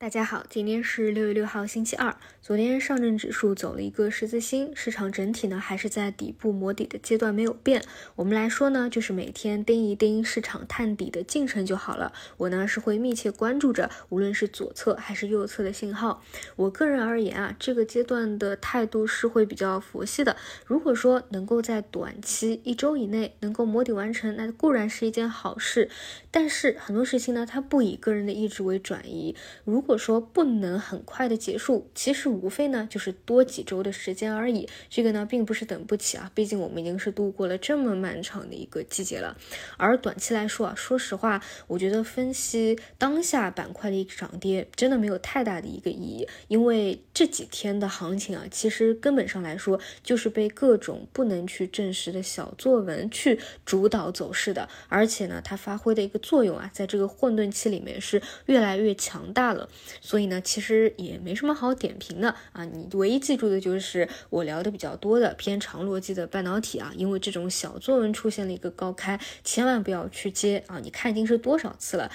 大家好，今天是六月六号，星期二。昨天上证指数走了一个十字星，市场整体呢还是在底部磨底的阶段没有变。我们来说呢，就是每天盯一盯市场探底的进程就好了。我呢是会密切关注着，无论是左侧还是右侧的信号。我个人而言啊，这个阶段的态度是会比较佛系的。如果说能够在短期一周以内能够磨底完成，那固然是一件好事。但是很多事情呢，它不以个人的意志为转移。如如如果说不能很快的结束，其实无非呢就是多几周的时间而已。这个呢并不是等不起啊，毕竟我们已经是度过了这么漫长的一个季节了。而短期来说啊，说实话，我觉得分析当下板块的一个涨跌真的没有太大的一个意义，因为这几天的行情啊，其实根本上来说就是被各种不能去证实的小作文去主导走势的，而且呢，它发挥的一个作用啊，在这个混沌期里面是越来越强大了。所以呢，其实也没什么好点评的啊。你唯一记住的就是我聊的比较多的偏长逻辑的半导体啊，因为这种小作文出现了一个高开，千万不要去接啊！你看已经是多少次了？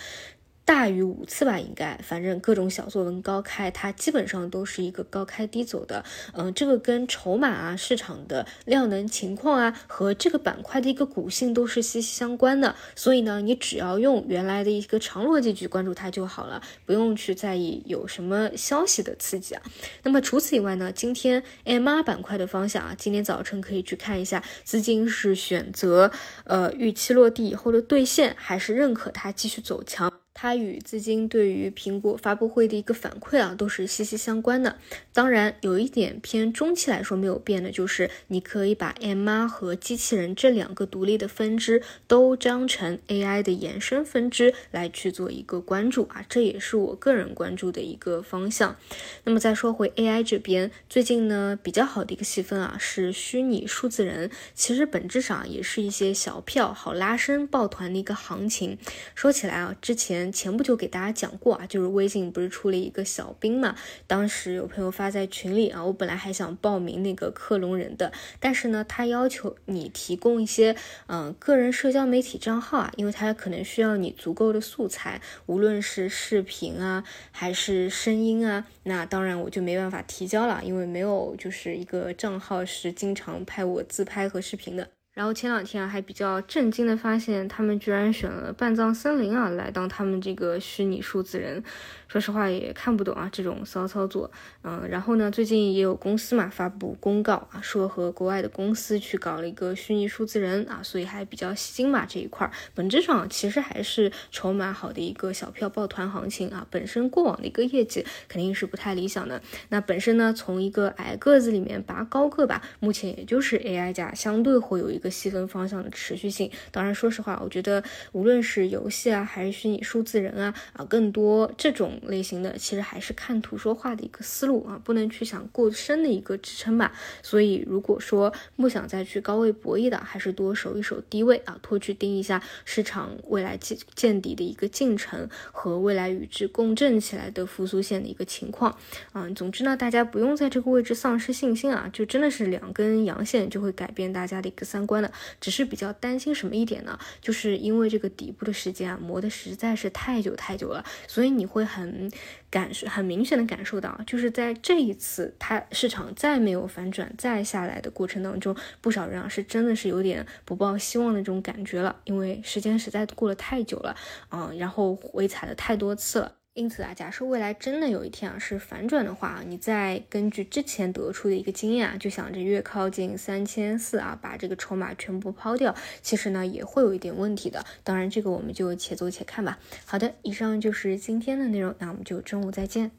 大于五次吧，应该，反正各种小作文高开，它基本上都是一个高开低走的。嗯，这个跟筹码啊、市场的量能情况啊，和这个板块的一个股性都是息息相关的。所以呢，你只要用原来的一个长逻辑去关注它就好了，不用去在意有什么消息的刺激啊。那么除此以外呢，今天 MR 板块的方向啊，今天早晨可以去看一下，资金是选择呃预期落地以后的兑现，还是认可它继续走强。它与资金对于苹果发布会的一个反馈啊，都是息息相关的。当然，有一点偏中期来说没有变的，就是你可以把 MR 和机器人这两个独立的分支都当成 AI 的延伸分支来去做一个关注啊，这也是我个人关注的一个方向。那么再说回 AI 这边，最近呢比较好的一个细分啊是虚拟数字人，其实本质上也是一些小票好拉升抱团的一个行情。说起来啊，之前。前不久给大家讲过啊，就是微信不是出了一个小兵嘛？当时有朋友发在群里啊，我本来还想报名那个克隆人的，但是呢，他要求你提供一些嗯个人社交媒体账号啊，因为他可能需要你足够的素材，无论是视频啊还是声音啊，那当然我就没办法提交了，因为没有就是一个账号是经常拍我自拍和视频的。然后前两天啊，还比较震惊的发现，他们居然选了半藏森林啊来当他们这个虚拟数字人。说实话也看不懂啊，这种骚操作，嗯，然后呢，最近也有公司嘛发布公告啊，说和国外的公司去搞了一个虚拟数字人啊，所以还比较吸睛嘛这一块，本质上其实还是筹码好的一个小票抱团行情啊，本身过往的一个业绩肯定是不太理想的，那本身呢，从一个矮个子里面拔高个吧，目前也就是 AI 价相对会有一一个细分方向的持续性，当然说实话，我觉得无论是游戏啊，还是虚拟数字人啊，啊，更多这种。类型的其实还是看图说话的一个思路啊，不能去想过深的一个支撑吧。所以如果说不想再去高位博弈的，还是多守一守低位啊，多去盯一下市场未来见见底的一个进程和未来与之共振起来的复苏线的一个情况啊。总之呢，大家不用在这个位置丧失信心啊，就真的是两根阳线就会改变大家的一个三观的。只是比较担心什么一点呢？就是因为这个底部的时间啊磨的实在是太久太久了，所以你会很。感受很明显的感受到，就是在这一次它市场再没有反转再下来的过程当中，不少人啊是真的是有点不抱希望的这种感觉了，因为时间实在过了太久了啊，然后回踩了太多次了。因此啊，假设未来真的有一天啊是反转的话，你再根据之前得出的一个经验啊，就想着越靠近三千四啊，把这个筹码全部抛掉，其实呢也会有一点问题的。当然，这个我们就且做且看吧。好的，以上就是今天的内容，那我们就中午再见。